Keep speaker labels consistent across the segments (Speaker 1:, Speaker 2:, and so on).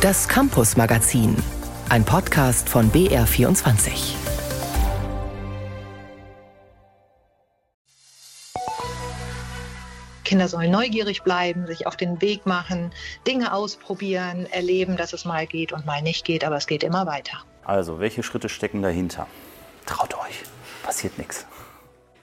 Speaker 1: Das Campus Magazin, ein Podcast von BR24.
Speaker 2: Kinder sollen neugierig bleiben, sich auf den Weg machen, Dinge ausprobieren, erleben, dass es mal geht und mal nicht geht, aber es geht immer weiter.
Speaker 3: Also, welche Schritte stecken dahinter? Traut euch, passiert nichts.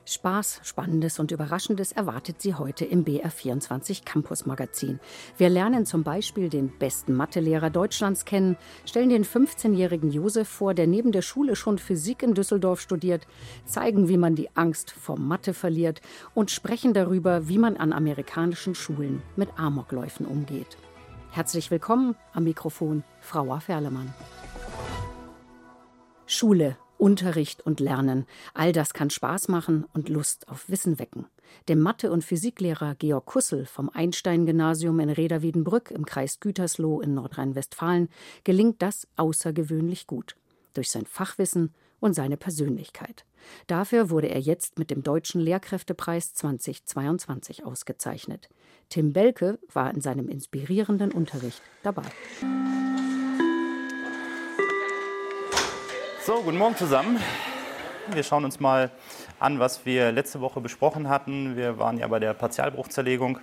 Speaker 4: Spaß, Spannendes und Überraschendes erwartet Sie heute im BR24 Campus Magazin. Wir lernen zum Beispiel den besten Mathelehrer Deutschlands kennen, stellen den 15-jährigen Josef vor, der neben der Schule schon Physik in Düsseldorf studiert, zeigen, wie man die Angst vor Mathe verliert und sprechen darüber, wie man an amerikanischen Schulen mit Amokläufen umgeht. Herzlich willkommen am Mikrofon Frau Ferlemann. Schule Unterricht und Lernen. All das kann Spaß machen und Lust auf Wissen wecken. Dem Mathe- und Physiklehrer Georg Kussel vom Einstein-Gymnasium in Reda-Wiedenbrück im Kreis Gütersloh in Nordrhein-Westfalen gelingt das außergewöhnlich gut. Durch sein Fachwissen und seine Persönlichkeit. Dafür wurde er jetzt mit dem Deutschen Lehrkräftepreis 2022 ausgezeichnet. Tim Belke war in seinem inspirierenden Unterricht dabei.
Speaker 3: So, guten Morgen zusammen. Wir schauen uns mal an, was wir letzte Woche besprochen hatten. Wir waren ja bei der Partialbruchzerlegung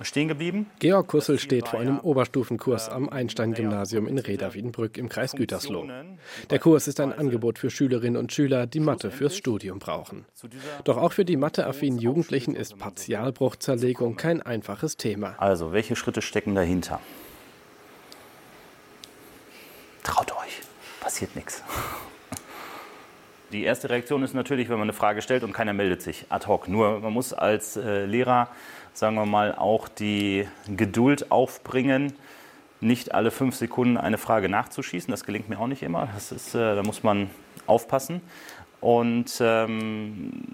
Speaker 3: stehen geblieben.
Speaker 5: Georg Kussel steht vor einem Oberstufenkurs am Einstein-Gymnasium in Reda-Wiedenbrück im Kreis Gütersloh. Der Kurs ist ein Angebot für Schülerinnen und Schüler, die Mathe fürs Studium brauchen. Doch auch für die matheaffinen Jugendlichen ist Partialbruchzerlegung kein einfaches Thema.
Speaker 3: Also, welche Schritte stecken dahinter? Traut euch, passiert nichts. Die erste Reaktion ist natürlich, wenn man eine Frage stellt und keiner meldet sich ad hoc. Nur man muss als äh, Lehrer, sagen wir mal, auch die Geduld aufbringen, nicht alle fünf Sekunden eine Frage nachzuschießen. Das gelingt mir auch nicht immer. Das ist, äh, da muss man aufpassen und ähm,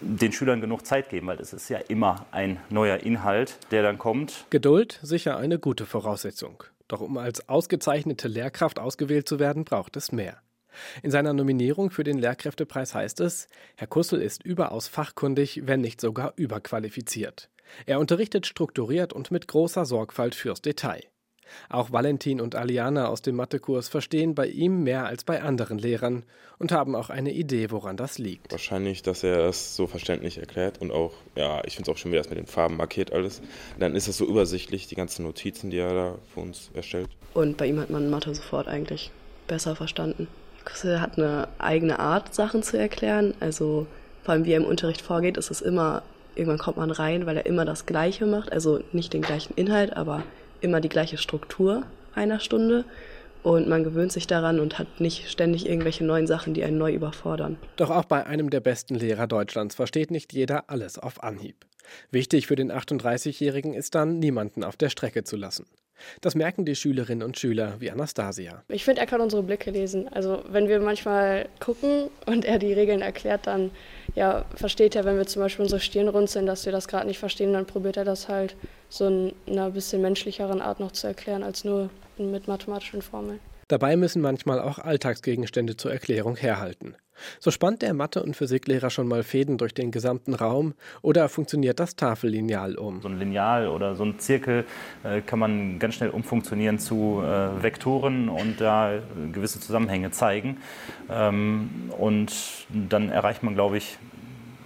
Speaker 3: den Schülern genug Zeit geben, weil es ist ja immer ein neuer Inhalt, der dann kommt.
Speaker 5: Geduld sicher eine gute Voraussetzung. Doch um als ausgezeichnete Lehrkraft ausgewählt zu werden, braucht es mehr. In seiner Nominierung für den Lehrkräftepreis heißt es, Herr Kussel ist überaus fachkundig, wenn nicht sogar überqualifiziert. Er unterrichtet strukturiert und mit großer Sorgfalt fürs Detail. Auch Valentin und Aliana aus dem Mathekurs verstehen bei ihm mehr als bei anderen Lehrern und haben auch eine Idee, woran das liegt.
Speaker 6: Wahrscheinlich, dass er es so verständlich erklärt und auch, ja, ich finde es auch schön, wie er es mit den Farben markiert alles. Dann ist es so übersichtlich, die ganzen Notizen, die er da für uns erstellt.
Speaker 7: Und bei ihm hat man Mathe sofort eigentlich besser verstanden. Kussel hat eine eigene Art, Sachen zu erklären. Also vor allem, wie er im Unterricht vorgeht, ist es immer, irgendwann kommt man rein, weil er immer das Gleiche macht. Also nicht den gleichen Inhalt, aber immer die gleiche Struktur einer Stunde. Und man gewöhnt sich daran und hat nicht ständig irgendwelche neuen Sachen, die einen neu überfordern.
Speaker 5: Doch auch bei einem der besten Lehrer Deutschlands versteht nicht jeder alles auf Anhieb. Wichtig für den 38-Jährigen ist dann, niemanden auf der Strecke zu lassen. Das merken die Schülerinnen und Schüler wie Anastasia.
Speaker 8: Ich finde, er kann unsere Blicke lesen. Also wenn wir manchmal gucken und er die Regeln erklärt, dann ja, versteht er, wenn wir zum Beispiel unsere Stirn runzeln, dass wir das gerade nicht verstehen, dann probiert er das halt so in einer bisschen menschlicheren Art noch zu erklären, als nur mit mathematischen Formeln.
Speaker 5: Dabei müssen manchmal auch Alltagsgegenstände zur Erklärung herhalten. So spannt der Mathe- und Physiklehrer schon mal Fäden durch den gesamten Raum oder funktioniert das Tafellineal um?
Speaker 3: So ein Lineal oder so ein Zirkel äh, kann man ganz schnell umfunktionieren zu äh, Vektoren und da äh, gewisse Zusammenhänge zeigen. Ähm, und dann erreicht man, glaube ich,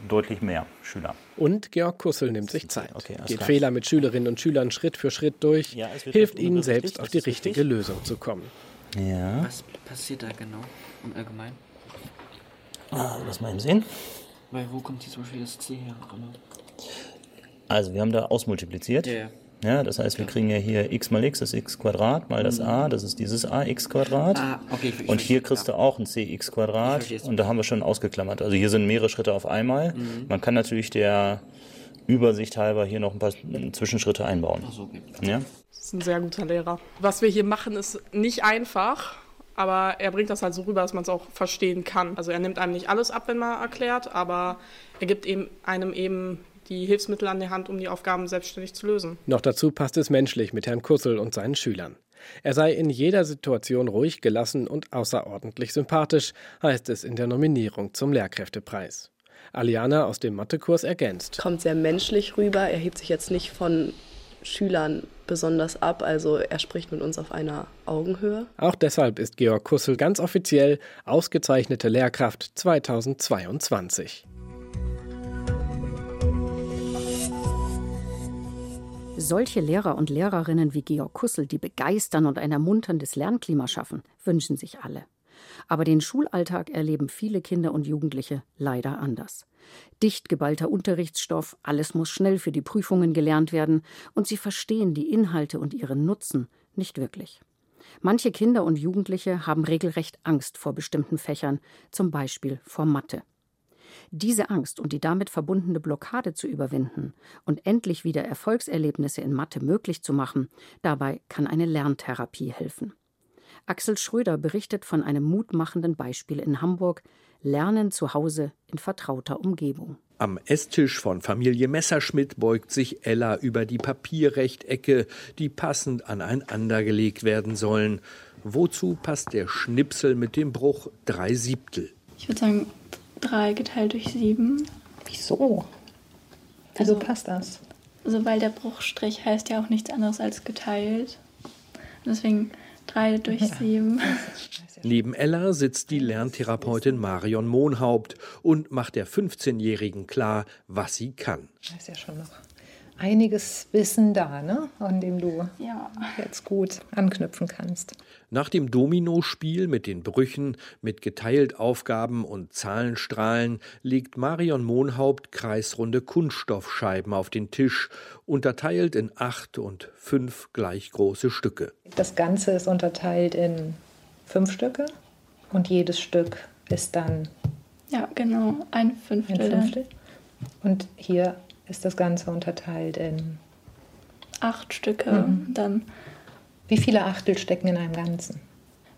Speaker 3: deutlich mehr Schüler.
Speaker 5: Und Georg Kussel nimmt sich Zeit, okay, geht klar. Fehler mit Schülerinnen und Schülern Schritt für Schritt durch, ja, hilft ihnen selbst auf die richtige richtig? Lösung zu kommen.
Speaker 9: Ja. Was passiert da genau im Allgemeinen?
Speaker 3: Ah, lass mal eben sehen.
Speaker 9: Weil wo kommt hier zum Beispiel das C her?
Speaker 3: Also wir haben da ausmultipliziert. Ja, ja. Ja, das heißt, wir kriegen ja hier x mal x, das x Quadrat, mal das a, das ist dieses ax Quadrat. Ah, okay, ich, und hier kriegst du auch ein cx Quadrat und da haben wir schon ausgeklammert. Also hier sind mehrere Schritte auf einmal. Mhm. Man kann natürlich der Übersicht halber hier noch ein paar Zwischenschritte einbauen. Ach so, okay.
Speaker 10: ja? Das ist ein sehr guter Lehrer. Was wir hier machen, ist nicht einfach aber er bringt das halt so rüber, dass man es auch verstehen kann. Also er nimmt einem nicht alles ab, wenn man erklärt, aber er gibt eben einem eben die Hilfsmittel an die Hand, um die Aufgaben selbstständig zu lösen.
Speaker 5: Noch dazu passt es menschlich mit Herrn Kussel und seinen Schülern. Er sei in jeder Situation ruhig, gelassen und außerordentlich sympathisch, heißt es in der Nominierung zum Lehrkräftepreis. Aliana aus dem Mathekurs ergänzt.
Speaker 7: Kommt sehr menschlich rüber. Er hebt sich jetzt nicht von Schülern besonders ab. Also er spricht mit uns auf einer Augenhöhe.
Speaker 5: Auch deshalb ist Georg Kussel ganz offiziell ausgezeichnete Lehrkraft 2022.
Speaker 4: Solche Lehrer und Lehrerinnen wie Georg Kussel, die begeistern und ein ermunterndes Lernklima schaffen, wünschen sich alle. Aber den Schulalltag erleben viele Kinder und Jugendliche leider anders. Dicht geballter Unterrichtsstoff, alles muss schnell für die Prüfungen gelernt werden, und sie verstehen die Inhalte und ihren Nutzen nicht wirklich. Manche Kinder und Jugendliche haben regelrecht Angst vor bestimmten Fächern, zum Beispiel vor Mathe. Diese Angst und die damit verbundene Blockade zu überwinden und endlich wieder Erfolgserlebnisse in Mathe möglich zu machen, dabei kann eine Lerntherapie helfen. Axel Schröder berichtet von einem mutmachenden Beispiel in Hamburg Lernen zu Hause in vertrauter Umgebung.
Speaker 11: Am Esstisch von Familie Messerschmidt beugt sich Ella über die Papierrechtecke, die passend aneinander gelegt werden sollen. Wozu passt der Schnipsel mit dem Bruch drei Siebtel?
Speaker 12: Ich würde sagen drei geteilt durch sieben.
Speaker 2: Wieso? Wieso also, passt das?
Speaker 12: Also weil der Bruchstrich heißt ja auch nichts anderes als geteilt. Deswegen drei durch sieben.
Speaker 11: Neben Ella sitzt die Lerntherapeutin Marion Mohnhaupt und macht der 15-Jährigen klar, was sie kann.
Speaker 2: Das ist ja schon noch einiges Wissen da, ne? an dem du
Speaker 12: ja.
Speaker 2: jetzt gut anknüpfen kannst.
Speaker 11: Nach dem Dominospiel mit den Brüchen, mit geteilt Aufgaben und Zahlenstrahlen legt Marion Mohnhaupt kreisrunde Kunststoffscheiben auf den Tisch, unterteilt in acht und fünf gleich große Stücke.
Speaker 2: Das Ganze ist unterteilt in fünf Stücke und jedes Stück ist dann.
Speaker 12: Ja, genau, ein Fünftel. Ein Fünftel.
Speaker 2: Und hier ist das Ganze unterteilt in
Speaker 12: acht Stücke. Mhm. Dann
Speaker 2: Wie viele Achtel stecken in einem Ganzen?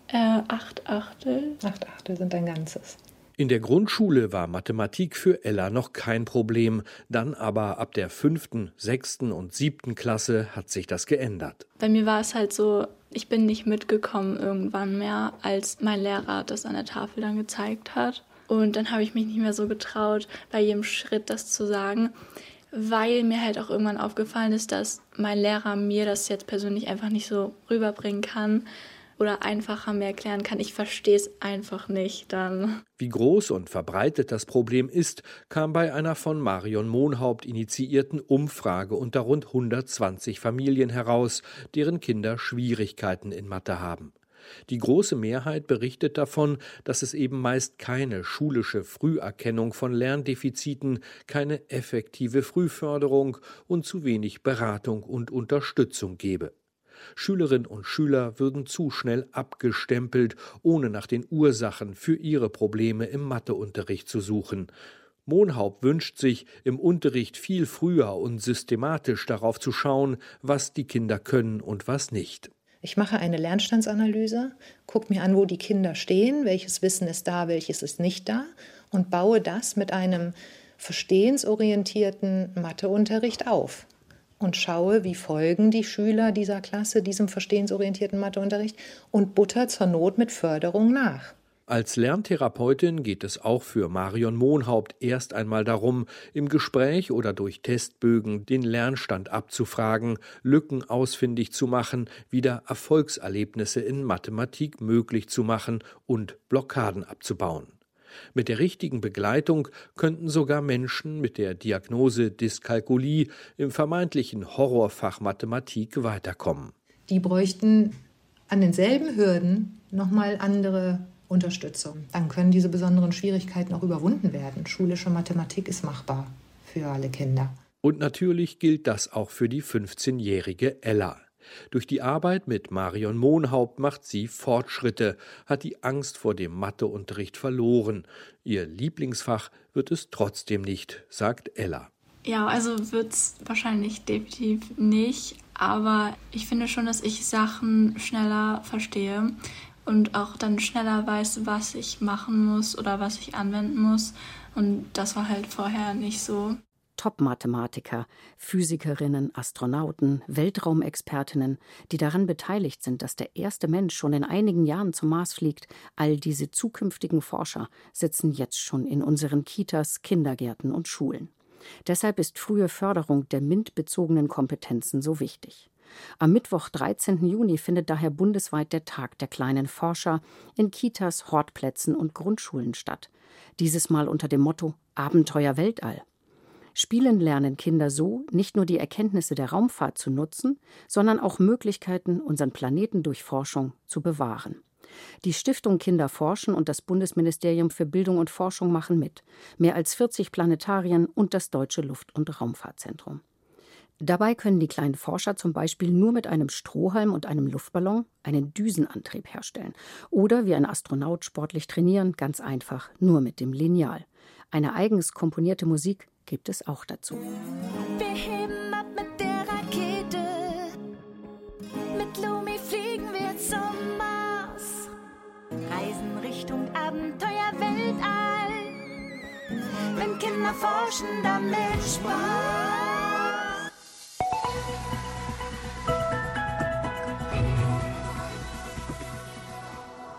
Speaker 12: Äh, acht Achtel.
Speaker 2: Acht Achtel sind ein Ganzes.
Speaker 11: In der Grundschule war Mathematik für Ella noch kein Problem, dann aber ab der fünften, sechsten und siebten Klasse hat sich das geändert.
Speaker 12: Bei mir war es halt so, ich bin nicht mitgekommen irgendwann mehr, als mein Lehrer das an der Tafel dann gezeigt hat. Und dann habe ich mich nicht mehr so getraut, bei jedem Schritt das zu sagen weil mir halt auch irgendwann aufgefallen ist, dass mein Lehrer mir das jetzt persönlich einfach nicht so rüberbringen kann oder einfacher mir erklären kann. Ich verstehe es einfach nicht dann.
Speaker 11: Wie groß und verbreitet das Problem ist, kam bei einer von Marion Mohnhaupt initiierten Umfrage unter rund 120 Familien heraus, deren Kinder Schwierigkeiten in Mathe haben. Die große Mehrheit berichtet davon, dass es eben meist keine schulische Früherkennung von Lerndefiziten, keine effektive Frühförderung und zu wenig Beratung und Unterstützung gebe. Schülerinnen und Schüler würden zu schnell abgestempelt, ohne nach den Ursachen für ihre Probleme im Matheunterricht zu suchen. Mohnhaupt wünscht sich, im Unterricht viel früher und systematisch darauf zu schauen, was die Kinder können und was nicht.
Speaker 2: Ich mache eine Lernstandsanalyse, gucke mir an, wo die Kinder stehen, welches Wissen ist da, welches ist nicht da und baue das mit einem verstehensorientierten Matheunterricht auf und schaue, wie folgen die Schüler dieser Klasse diesem verstehensorientierten Matheunterricht und butter zur Not mit Förderung nach.
Speaker 11: Als Lerntherapeutin geht es auch für Marion Mohnhaupt erst einmal darum, im Gespräch oder durch Testbögen den Lernstand abzufragen, Lücken ausfindig zu machen, wieder Erfolgserlebnisse in Mathematik möglich zu machen und Blockaden abzubauen. Mit der richtigen Begleitung könnten sogar Menschen mit der Diagnose Dyskalkulie im vermeintlichen Horrorfach Mathematik weiterkommen.
Speaker 2: Die bräuchten an denselben Hürden nochmal andere Unterstützung. Dann können diese besonderen Schwierigkeiten auch überwunden werden. Schulische Mathematik ist machbar für alle Kinder.
Speaker 11: Und natürlich gilt das auch für die 15-jährige Ella. Durch die Arbeit mit Marion Mohnhaupt macht sie Fortschritte, hat die Angst vor dem Matheunterricht verloren. Ihr Lieblingsfach wird es trotzdem nicht, sagt Ella.
Speaker 12: Ja, also wird es wahrscheinlich definitiv nicht, aber ich finde schon, dass ich Sachen schneller verstehe und auch dann schneller weiß, was ich machen muss oder was ich anwenden muss. Und das war halt vorher nicht so.
Speaker 4: Top-Mathematiker, Physikerinnen, Astronauten, Weltraumexpertinnen, die daran beteiligt sind, dass der erste Mensch schon in einigen Jahren zum Mars fliegt, all diese zukünftigen Forscher sitzen jetzt schon in unseren Kitas, Kindergärten und Schulen. Deshalb ist frühe Förderung der MINT-bezogenen Kompetenzen so wichtig. Am Mittwoch, 13. Juni, findet daher bundesweit der Tag der kleinen Forscher in Kitas, Hortplätzen und Grundschulen statt. Dieses Mal unter dem Motto Abenteuer Weltall. Spielen lernen Kinder so, nicht nur die Erkenntnisse der Raumfahrt zu nutzen, sondern auch Möglichkeiten, unseren Planeten durch Forschung zu bewahren. Die Stiftung Kinder forschen und das Bundesministerium für Bildung und Forschung machen mit. Mehr als 40 Planetarien und das Deutsche Luft- und Raumfahrtzentrum. Dabei können die kleinen Forscher zum Beispiel nur mit einem Strohhalm und einem Luftballon einen Düsenantrieb herstellen. Oder wie ein Astronaut sportlich trainieren, ganz einfach, nur mit dem Lineal. Eine eigens komponierte Musik gibt es auch dazu.
Speaker 13: Wir heben ab mit der Rakete. Mit Lumi fliegen wir zum Mars. Reisen Richtung Abenteuer Weltall. Wenn Kinder forschen, damit Spaß.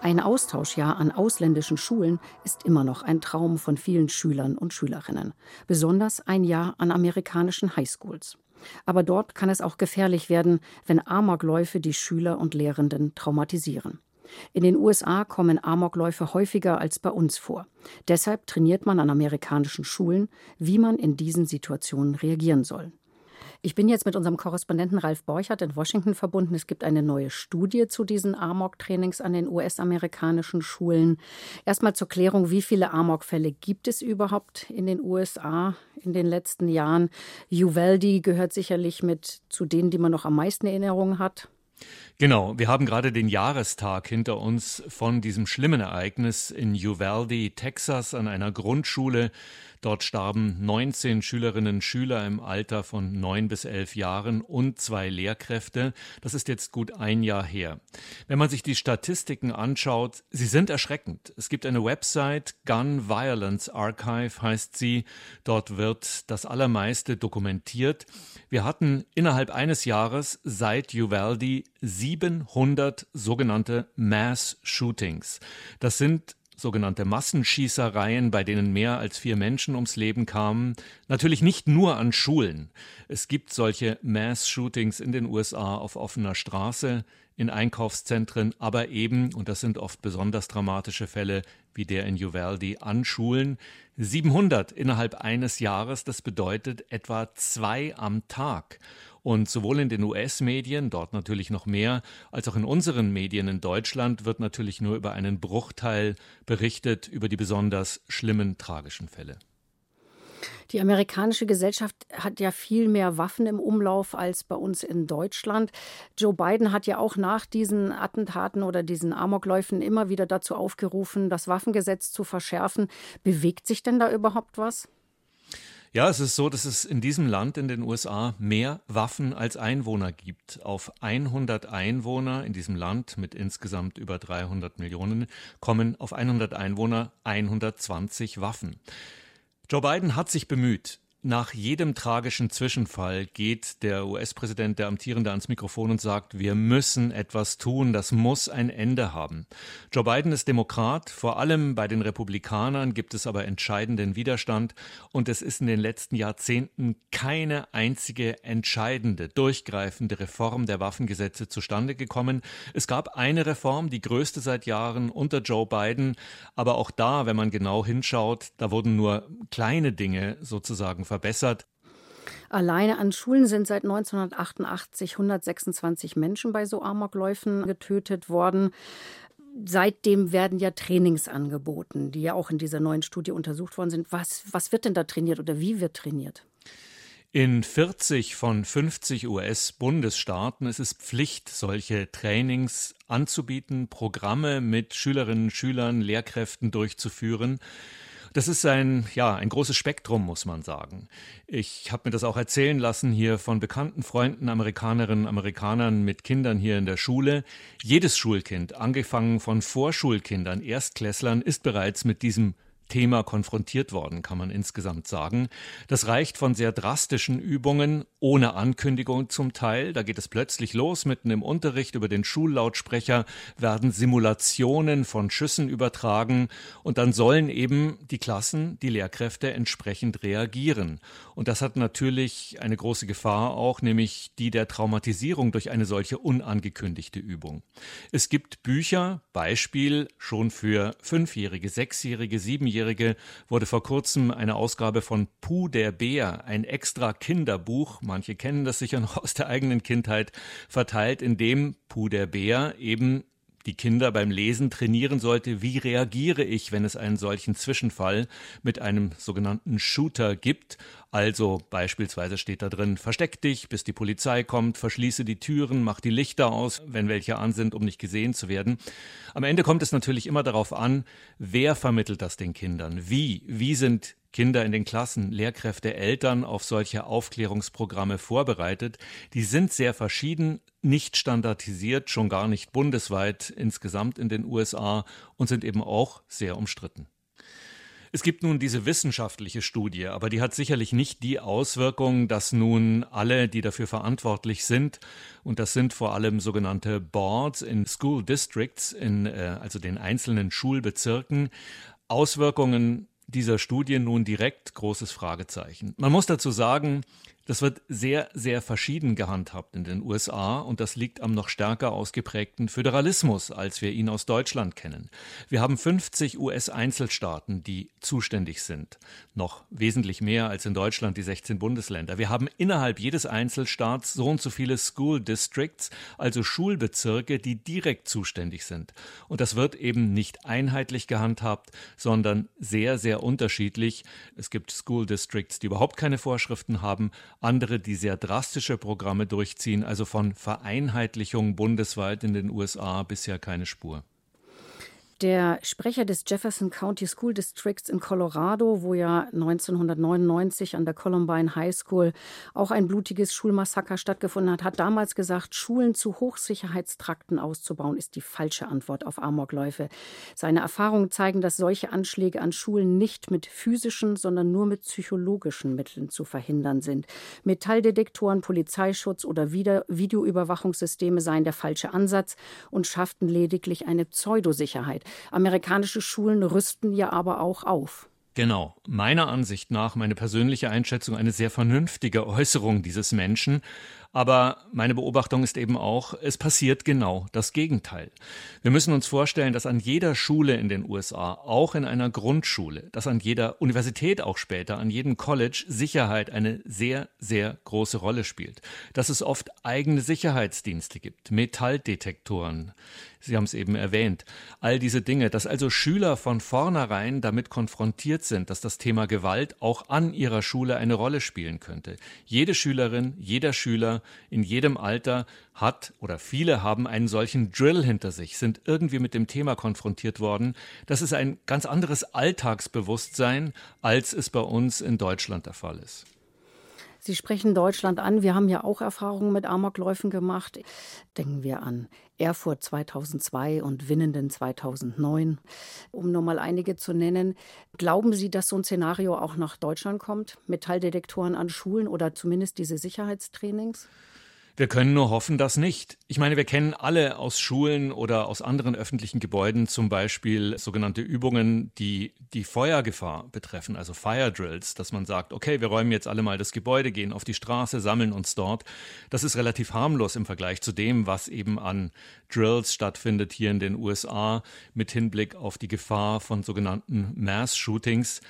Speaker 4: Ein Austauschjahr an ausländischen Schulen ist immer noch ein Traum von vielen Schülern und Schülerinnen, besonders ein Jahr an amerikanischen Highschools. Aber dort kann es auch gefährlich werden, wenn Amokläufe die Schüler und Lehrenden traumatisieren. In den USA kommen Amokläufe häufiger als bei uns vor. Deshalb trainiert man an amerikanischen Schulen, wie man in diesen Situationen reagieren soll. Ich bin jetzt mit unserem Korrespondenten Ralf Borchert in Washington verbunden. Es gibt eine neue Studie zu diesen Amok-Trainings an den US-amerikanischen Schulen. Erstmal zur Klärung, wie viele Amok-Fälle gibt es überhaupt in den USA in den letzten Jahren? Uvalde gehört sicherlich mit zu denen, die man noch am meisten Erinnerungen hat.
Speaker 14: Genau, wir haben gerade den Jahrestag hinter uns von diesem schlimmen Ereignis in Uvalde, Texas, an einer Grundschule. Dort starben 19 Schülerinnen und Schüler im Alter von 9 bis 11 Jahren und zwei Lehrkräfte. Das ist jetzt gut ein Jahr her. Wenn man sich die Statistiken anschaut, sie sind erschreckend. Es gibt eine Website, Gun Violence Archive heißt sie. Dort wird das Allermeiste dokumentiert. Wir hatten innerhalb eines Jahres seit Uvalde 700 sogenannte Mass Shootings. Das sind sogenannte Massenschießereien, bei denen mehr als vier Menschen ums Leben kamen. Natürlich nicht nur an Schulen. Es gibt solche Mass-Shootings in den USA auf offener Straße, in Einkaufszentren, aber eben, und das sind oft besonders dramatische Fälle, wie der in Uvalde, an Schulen. 700 innerhalb eines Jahres, das bedeutet etwa zwei am Tag. Und sowohl in den US-Medien, dort natürlich noch mehr, als auch in unseren Medien in Deutschland wird natürlich nur über einen Bruchteil berichtet, über die besonders schlimmen, tragischen Fälle.
Speaker 4: Die amerikanische Gesellschaft hat ja viel mehr Waffen im Umlauf als bei uns in Deutschland. Joe Biden hat ja auch nach diesen Attentaten oder diesen Amokläufen immer wieder dazu aufgerufen, das Waffengesetz zu verschärfen. Bewegt sich denn da überhaupt was?
Speaker 14: Ja, es ist so, dass es in diesem Land in den USA mehr Waffen als Einwohner gibt. Auf 100 Einwohner in diesem Land mit insgesamt über 300 Millionen kommen auf 100 Einwohner 120 Waffen. Joe Biden hat sich bemüht, nach jedem tragischen Zwischenfall geht der US-Präsident, der Amtierende, ans Mikrofon und sagt, wir müssen etwas tun, das muss ein Ende haben. Joe Biden ist Demokrat, vor allem bei den Republikanern gibt es aber entscheidenden Widerstand und es ist in den letzten Jahrzehnten keine einzige entscheidende, durchgreifende Reform der Waffengesetze zustande gekommen. Es gab eine Reform, die größte seit Jahren unter Joe Biden, aber auch da, wenn man genau hinschaut, da wurden nur kleine Dinge sozusagen verbessert.
Speaker 4: Alleine an Schulen sind seit 1988 126 Menschen bei so Amokläufen getötet worden. Seitdem werden ja Trainings angeboten, die ja auch in dieser neuen Studie untersucht worden sind. Was, was wird denn da trainiert oder wie wird trainiert?
Speaker 14: In 40 von 50 US-Bundesstaaten ist es Pflicht, solche Trainings anzubieten, Programme mit Schülerinnen, Schülern, Lehrkräften durchzuführen. Das ist ein, ja, ein großes Spektrum, muss man sagen. Ich habe mir das auch erzählen lassen hier von bekannten Freunden, Amerikanerinnen, Amerikanern mit Kindern hier in der Schule. Jedes Schulkind, angefangen von Vorschulkindern, Erstklässlern, ist bereits mit diesem Thema konfrontiert worden, kann man insgesamt sagen. Das reicht von sehr drastischen Übungen ohne Ankündigung zum Teil. Da geht es plötzlich los, mitten im Unterricht über den Schullautsprecher werden Simulationen von Schüssen übertragen und dann sollen eben die Klassen, die Lehrkräfte entsprechend reagieren. Und das hat natürlich eine große Gefahr auch, nämlich die der Traumatisierung durch eine solche unangekündigte Übung. Es gibt Bücher, Beispiel schon für Fünfjährige, Sechsjährige, Siebenjährige, Sechsjährige wurde vor kurzem eine Ausgabe von Puh der Bär, ein extra Kinderbuch, manche kennen das sicher noch aus der eigenen Kindheit, verteilt, in dem Puh der Bär eben die Kinder beim Lesen trainieren sollte, wie reagiere ich, wenn es einen solchen Zwischenfall mit einem sogenannten Shooter gibt. Also beispielsweise steht da drin, versteck dich, bis die Polizei kommt, verschließe die Türen, mach die Lichter aus, wenn welche an sind, um nicht gesehen zu werden. Am Ende kommt es natürlich immer darauf an, wer vermittelt das den Kindern, wie, wie sind Kinder in den Klassen, Lehrkräfte, Eltern auf solche Aufklärungsprogramme vorbereitet. Die sind sehr verschieden, nicht standardisiert, schon gar nicht bundesweit insgesamt in den USA und sind eben auch sehr umstritten. Es gibt nun diese wissenschaftliche Studie, aber die hat sicherlich nicht die Auswirkung, dass nun alle, die dafür verantwortlich sind, und das sind vor allem sogenannte Boards in School Districts, in äh, also den einzelnen Schulbezirken, Auswirkungen dieser Studie nun direkt großes Fragezeichen. Man muss dazu sagen, das wird sehr, sehr verschieden gehandhabt in den USA und das liegt am noch stärker ausgeprägten Föderalismus, als wir ihn aus Deutschland kennen. Wir haben 50 US-Einzelstaaten, die zuständig sind, noch wesentlich mehr als in Deutschland die 16 Bundesländer. Wir haben innerhalb jedes Einzelstaats so und so viele School Districts, also Schulbezirke, die direkt zuständig sind. Und das wird eben nicht einheitlich gehandhabt, sondern sehr, sehr unterschiedlich. Es gibt School Districts, die überhaupt keine Vorschriften haben, andere, die sehr drastische Programme durchziehen. Also von Vereinheitlichung bundesweit in den USA bisher keine Spur.
Speaker 4: Der Sprecher des Jefferson County School Districts in Colorado, wo ja 1999 an der Columbine High School auch ein blutiges Schulmassaker stattgefunden hat, hat damals gesagt, Schulen zu Hochsicherheitstrakten auszubauen, ist die falsche Antwort auf Amokläufe. Seine Erfahrungen zeigen, dass solche Anschläge an Schulen nicht mit physischen, sondern nur mit psychologischen Mitteln zu verhindern sind. Metalldetektoren, Polizeischutz oder Videoüberwachungssysteme seien der falsche Ansatz und schafften lediglich eine Pseudosicherheit. Amerikanische Schulen rüsten ja aber auch auf.
Speaker 14: Genau, meiner Ansicht nach, meine persönliche Einschätzung, eine sehr vernünftige Äußerung dieses Menschen. Aber meine Beobachtung ist eben auch, es passiert genau das Gegenteil. Wir müssen uns vorstellen, dass an jeder Schule in den USA, auch in einer Grundschule, dass an jeder Universität auch später, an jedem College Sicherheit eine sehr, sehr große Rolle spielt. Dass es oft eigene Sicherheitsdienste gibt, Metalldetektoren, Sie haben es eben erwähnt. All diese Dinge, dass also Schüler von vornherein damit konfrontiert sind, dass das Thema Gewalt auch an ihrer Schule eine Rolle spielen könnte. Jede Schülerin, jeder Schüler in jedem Alter hat oder viele haben einen solchen Drill hinter sich, sind irgendwie mit dem Thema konfrontiert worden. Das ist ein ganz anderes Alltagsbewusstsein, als es bei uns in Deutschland der Fall ist.
Speaker 4: Sie sprechen Deutschland an. Wir haben ja auch Erfahrungen mit Amokläufen gemacht. Denken wir an Erfurt 2002 und Winnenden 2009, um nur mal einige zu nennen. Glauben Sie, dass so ein Szenario auch nach Deutschland kommt? Metalldetektoren an Schulen oder zumindest diese Sicherheitstrainings?
Speaker 14: Wir können nur hoffen, dass nicht. Ich meine, wir kennen alle aus Schulen oder aus anderen öffentlichen Gebäuden zum Beispiel sogenannte Übungen, die die Feuergefahr betreffen, also Fire Drills, dass man sagt, okay, wir räumen jetzt alle mal das Gebäude, gehen auf die Straße, sammeln uns dort. Das ist relativ harmlos im Vergleich zu dem, was eben an Drills stattfindet hier in den USA mit Hinblick auf die Gefahr von sogenannten Mass Shootings.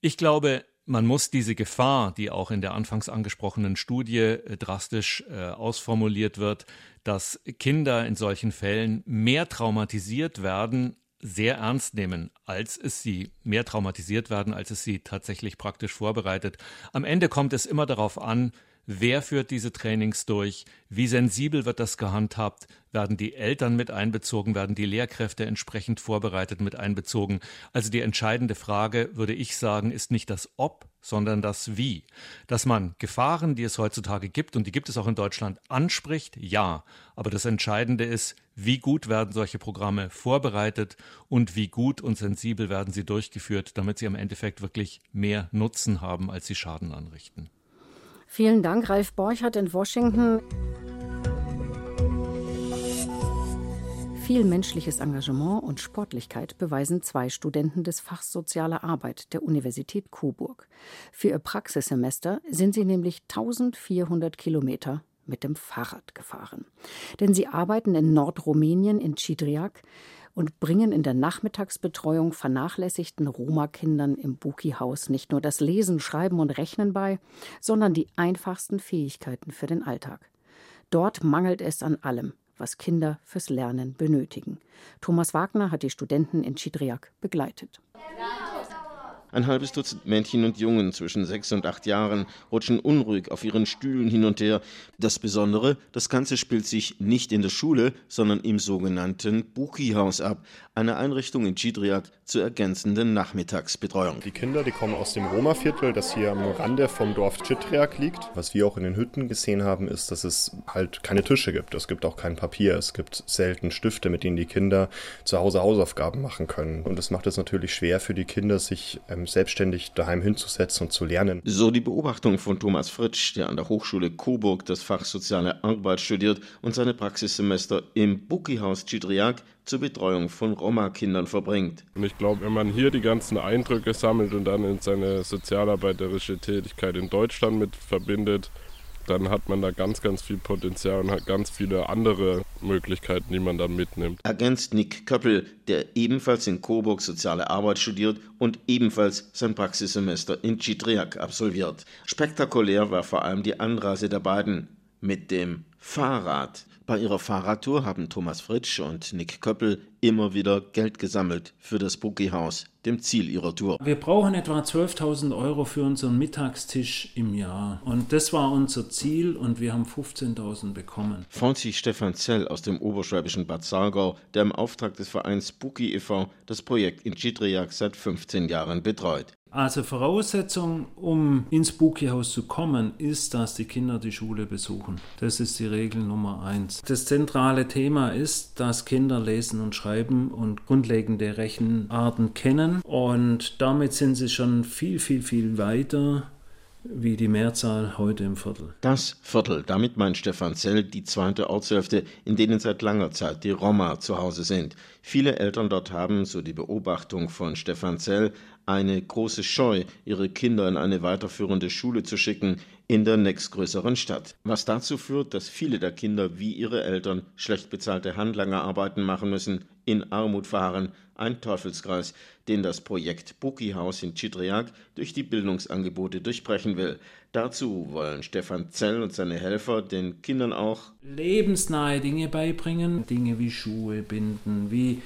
Speaker 14: Ich glaube, man muss diese Gefahr, die auch in der anfangs angesprochenen Studie äh, drastisch äh, ausformuliert wird, dass Kinder in solchen Fällen mehr traumatisiert werden, sehr ernst nehmen, als es sie mehr traumatisiert werden, als es sie tatsächlich praktisch vorbereitet. Am Ende kommt es immer darauf an, Wer führt diese Trainings durch? Wie sensibel wird das gehandhabt? Werden die Eltern mit einbezogen? Werden die Lehrkräfte entsprechend vorbereitet mit einbezogen? Also die entscheidende Frage, würde ich sagen, ist nicht das Ob, sondern das Wie. Dass man Gefahren, die es heutzutage gibt, und die gibt es auch in Deutschland, anspricht, ja. Aber das Entscheidende ist, wie gut werden solche Programme vorbereitet und wie gut und sensibel werden sie durchgeführt, damit sie im Endeffekt wirklich mehr Nutzen haben, als sie Schaden anrichten.
Speaker 4: Vielen Dank, Ralf Borchert in Washington. Viel menschliches Engagement und Sportlichkeit beweisen zwei Studenten des Fachs Soziale Arbeit der Universität Coburg. Für ihr Praxissemester sind sie nämlich 1400 Kilometer mit dem Fahrrad gefahren. Denn sie arbeiten in Nordrumänien in Cidriac und bringen in der Nachmittagsbetreuung vernachlässigten Roma-Kindern im Buki-Haus nicht nur das Lesen, Schreiben und Rechnen bei, sondern die einfachsten Fähigkeiten für den Alltag. Dort mangelt es an allem, was Kinder fürs Lernen benötigen. Thomas Wagner hat die Studenten in Chidriak begleitet.
Speaker 15: Ein halbes Dutzend Mädchen und Jungen zwischen sechs und acht Jahren rutschen unruhig auf ihren Stühlen hin und her. Das Besondere, das Ganze spielt sich nicht in der Schule, sondern im sogenannten Buki-Haus ab, eine Einrichtung in Chidriak zur ergänzenden Nachmittagsbetreuung.
Speaker 16: Die Kinder, die kommen aus dem Roma-Viertel, das hier am Rande vom Dorf Chidriak liegt. Was wir auch in den Hütten gesehen haben, ist, dass es halt keine Tische gibt. Es gibt auch kein Papier. Es gibt selten Stifte, mit denen die Kinder zu Hause Hausaufgaben machen können. Und das macht es natürlich schwer für die Kinder, sich ähm, selbstständig daheim hinzusetzen und zu lernen.
Speaker 15: So die Beobachtung von Thomas Fritsch, der an der Hochschule Coburg das Fach Soziale Arbeit studiert und seine Praxissemester im Buki-Haus Chidriak zur Betreuung von Roma-Kindern verbringt.
Speaker 17: Und ich glaube, wenn man hier die ganzen Eindrücke sammelt und dann in seine sozialarbeiterische Tätigkeit in Deutschland mit verbindet, dann hat man da ganz, ganz viel Potenzial und hat ganz viele andere Möglichkeiten, die man dann mitnimmt.
Speaker 15: Ergänzt Nick Köppel, der ebenfalls in Coburg soziale Arbeit studiert und ebenfalls sein Praxissemester in Chidriak absolviert. Spektakulär war vor allem die Anreise der beiden mit dem Fahrrad. Bei ihrer Fahrradtour haben Thomas Fritsch und Nick Köppel immer wieder Geld gesammelt für das Boogie-Haus, dem Ziel ihrer Tour.
Speaker 18: Wir brauchen etwa 12.000 Euro für unseren Mittagstisch im Jahr. Und das war unser Ziel und wir haben 15.000 bekommen.
Speaker 15: Freut sich Stefan Zell aus dem oberschwäbischen Bad Sargau, der im Auftrag des Vereins Boogie e.V. das Projekt in Chidriak seit 15 Jahren betreut.
Speaker 18: Also Voraussetzung, um ins Buki-Haus zu kommen, ist, dass die Kinder die Schule besuchen. Das ist die Regel Nummer eins. Das zentrale Thema ist, dass Kinder lesen und schreiben und grundlegende Rechenarten kennen. Und damit sind sie schon viel, viel, viel weiter wie die Mehrzahl heute im Viertel.
Speaker 15: Das Viertel, damit meint Stefan Zell die zweite Ortshälfte, in denen seit langer Zeit die Roma zu Hause sind. Viele Eltern dort haben, so die Beobachtung von Stefan Zell, eine große Scheu, ihre Kinder in eine weiterführende Schule zu schicken in der nächstgrößeren Stadt. Was dazu führt, dass viele der Kinder wie ihre Eltern schlecht bezahlte Handlangerarbeiten machen müssen, in Armut fahren, ein Teufelskreis, den das Projekt Buki-Haus in Chidriak durch die Bildungsangebote durchbrechen will. Dazu wollen Stefan Zell und seine Helfer den Kindern auch
Speaker 18: lebensnahe Dinge beibringen, Dinge wie Schuhe binden, wie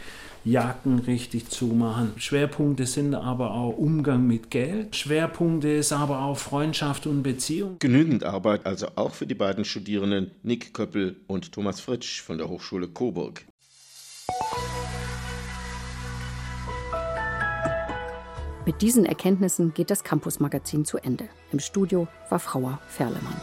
Speaker 18: Jacken richtig zumachen. Schwerpunkte sind aber auch Umgang mit Geld. Schwerpunkte ist aber auch Freundschaft und Beziehung.
Speaker 15: Genügend Arbeit also auch für die beiden Studierenden Nick Köppel und Thomas Fritsch von der Hochschule Coburg.
Speaker 4: Mit diesen Erkenntnissen geht das Campus-Magazin zu Ende. Im Studio war Frauer Ferlemann.